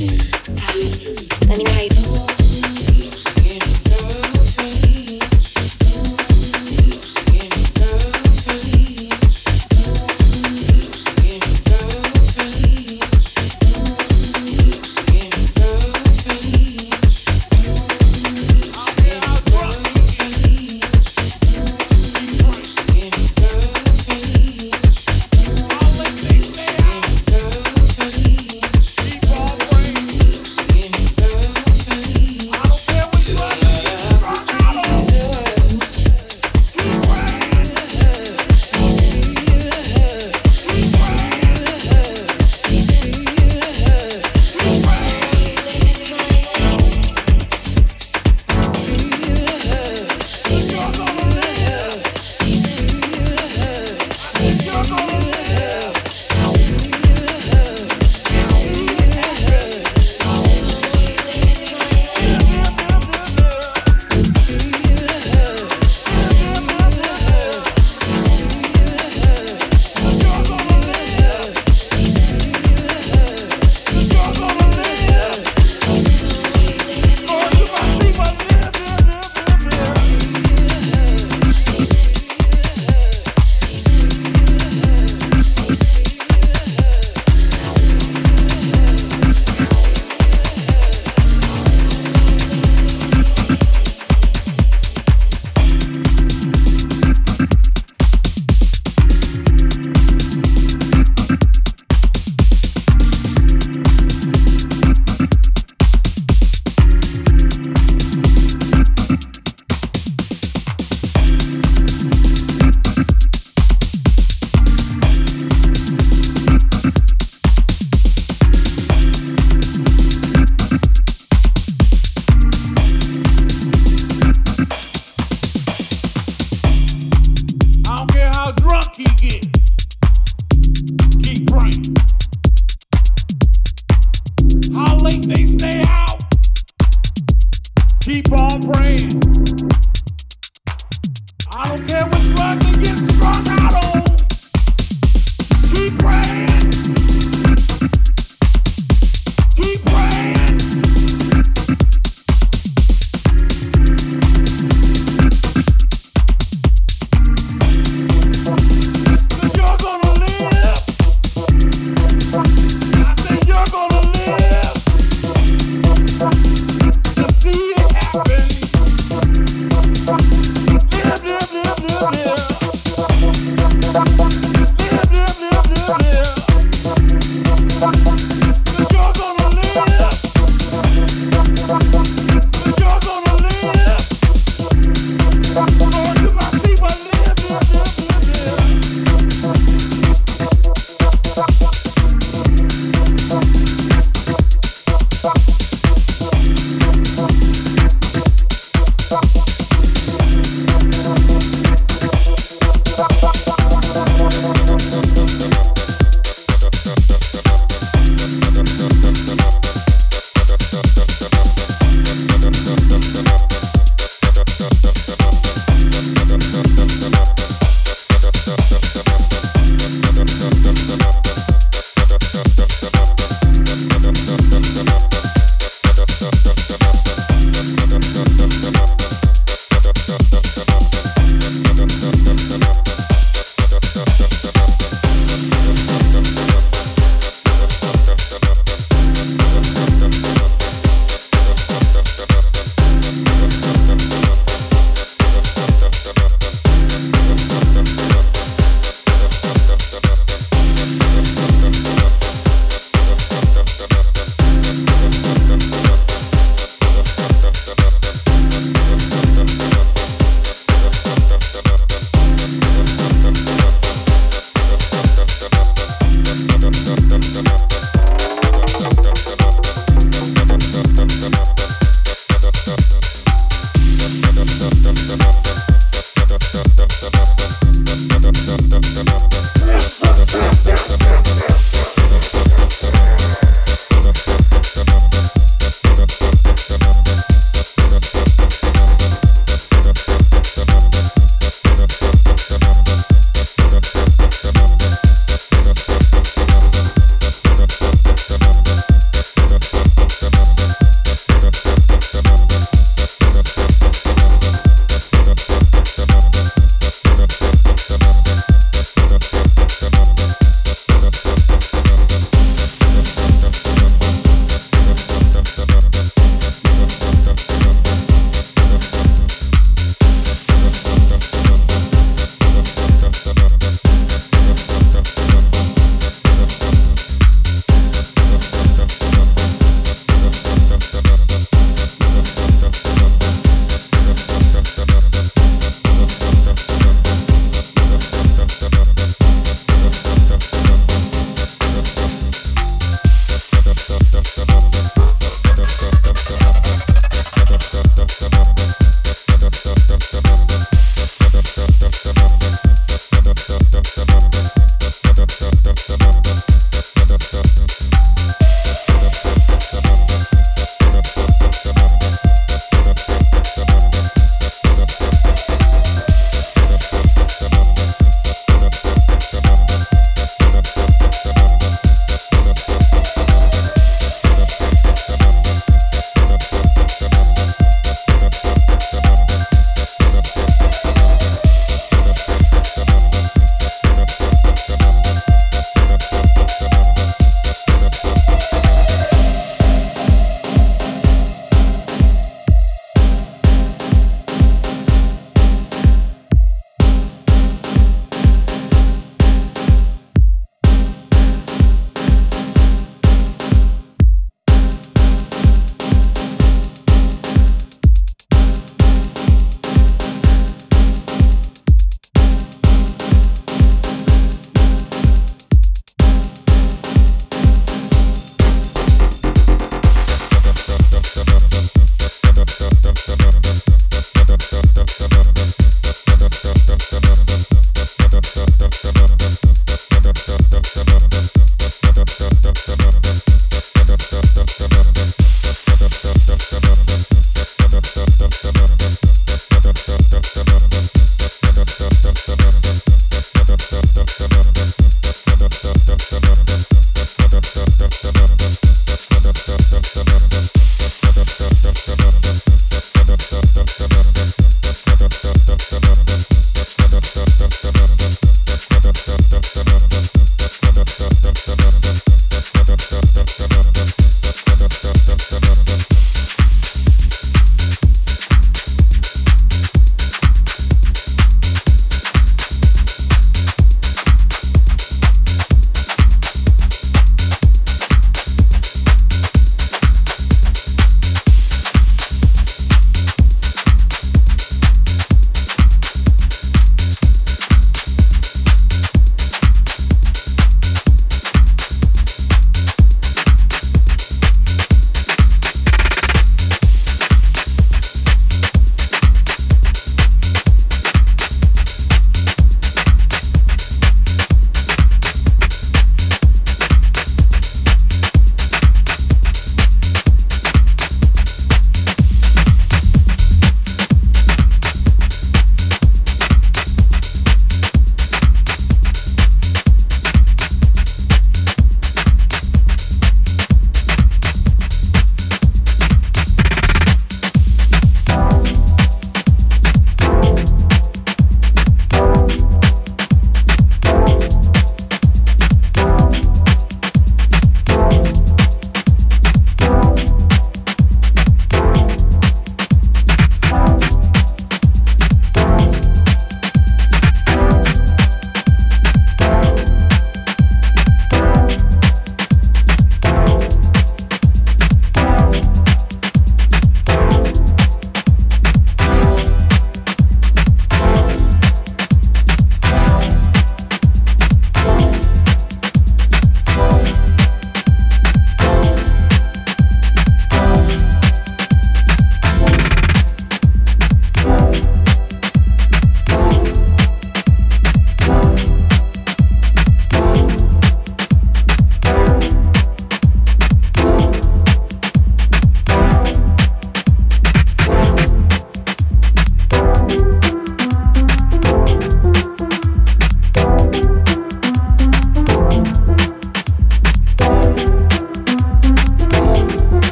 Let me know how you feel.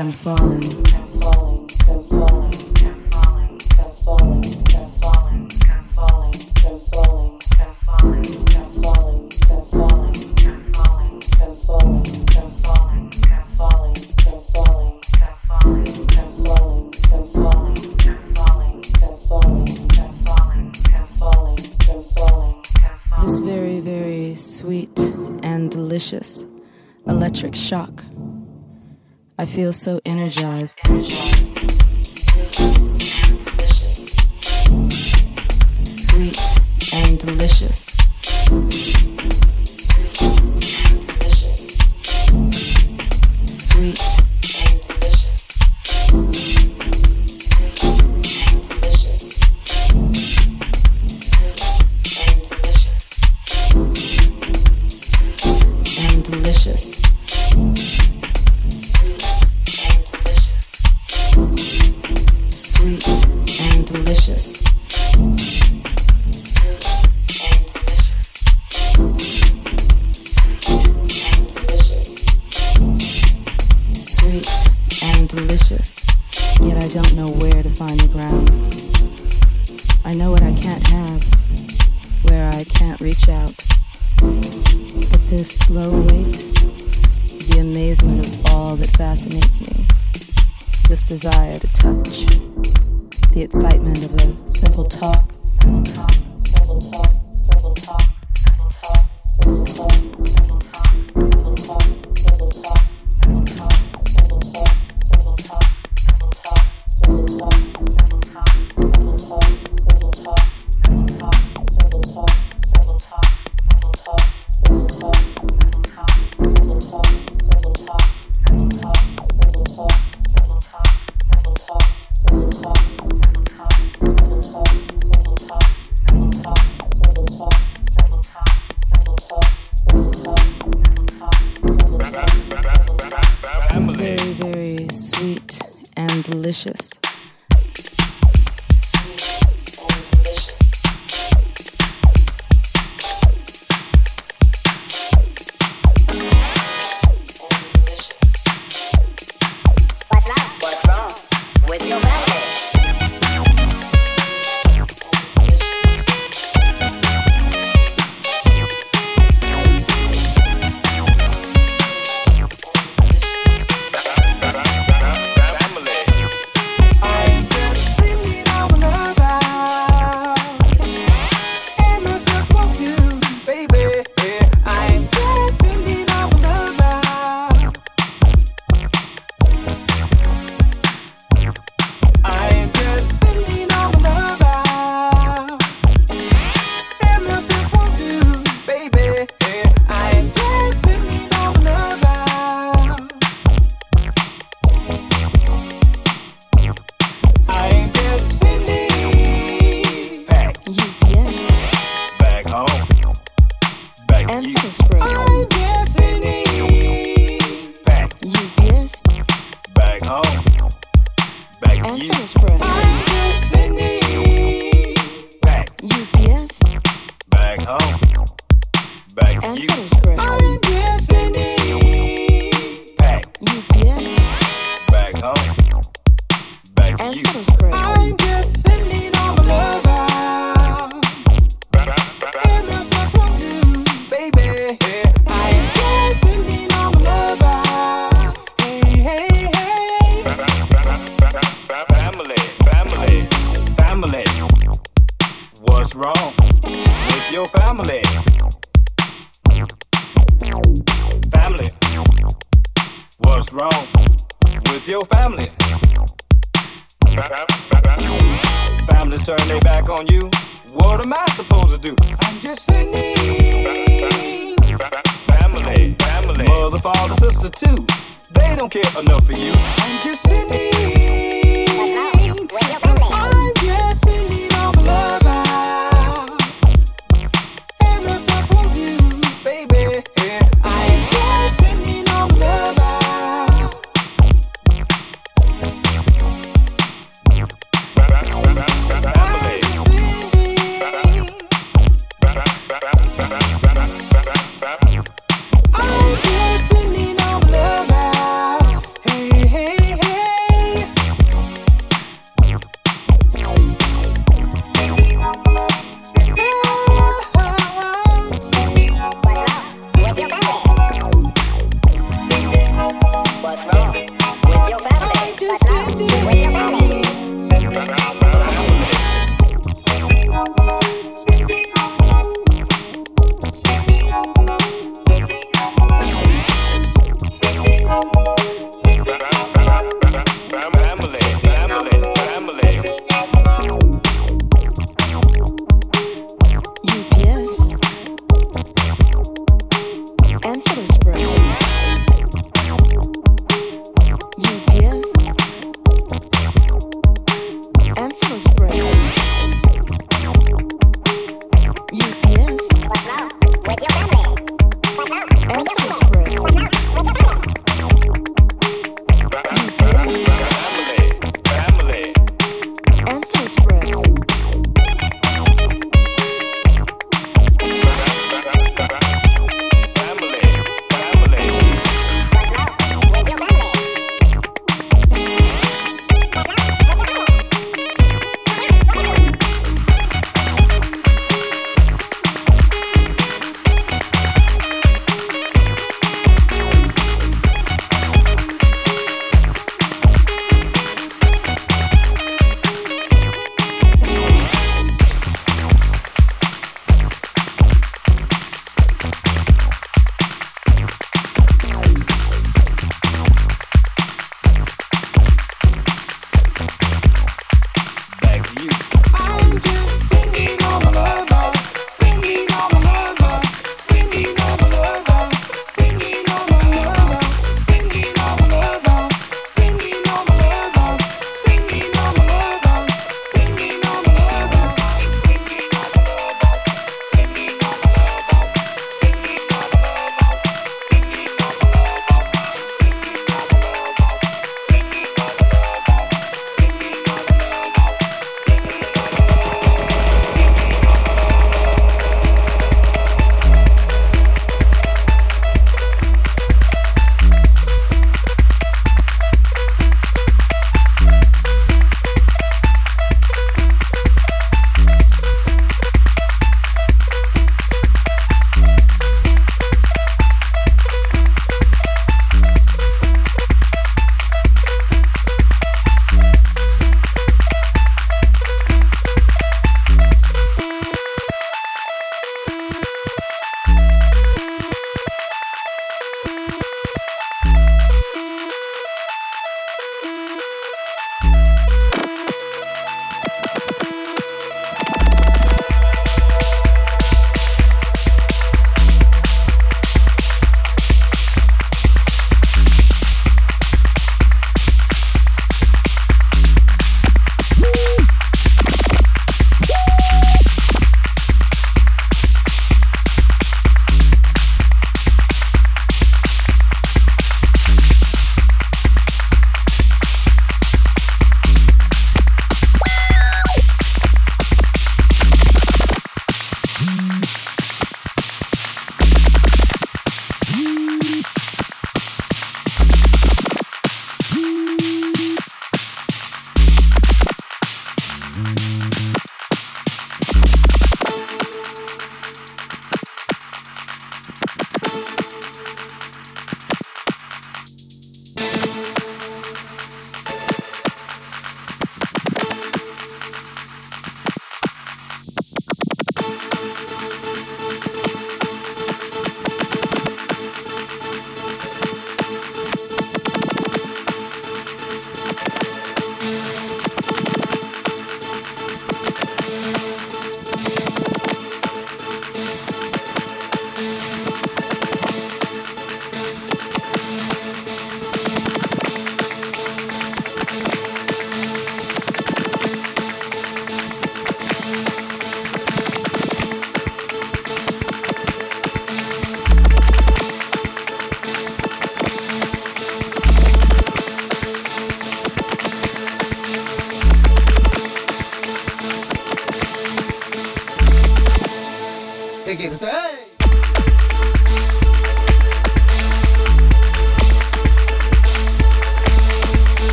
come falling. This very, very sweet and delicious electric shock I feel so energized. energized.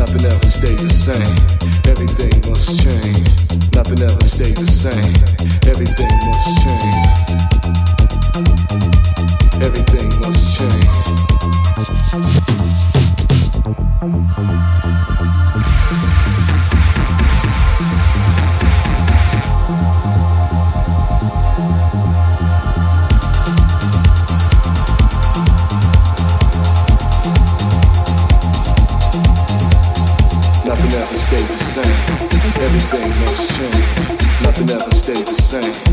Nothing ever stays the same. Everything must change. Nothing ever stays the same. Everything must change. Everything must change. everything must change. Nothing ever stays the same.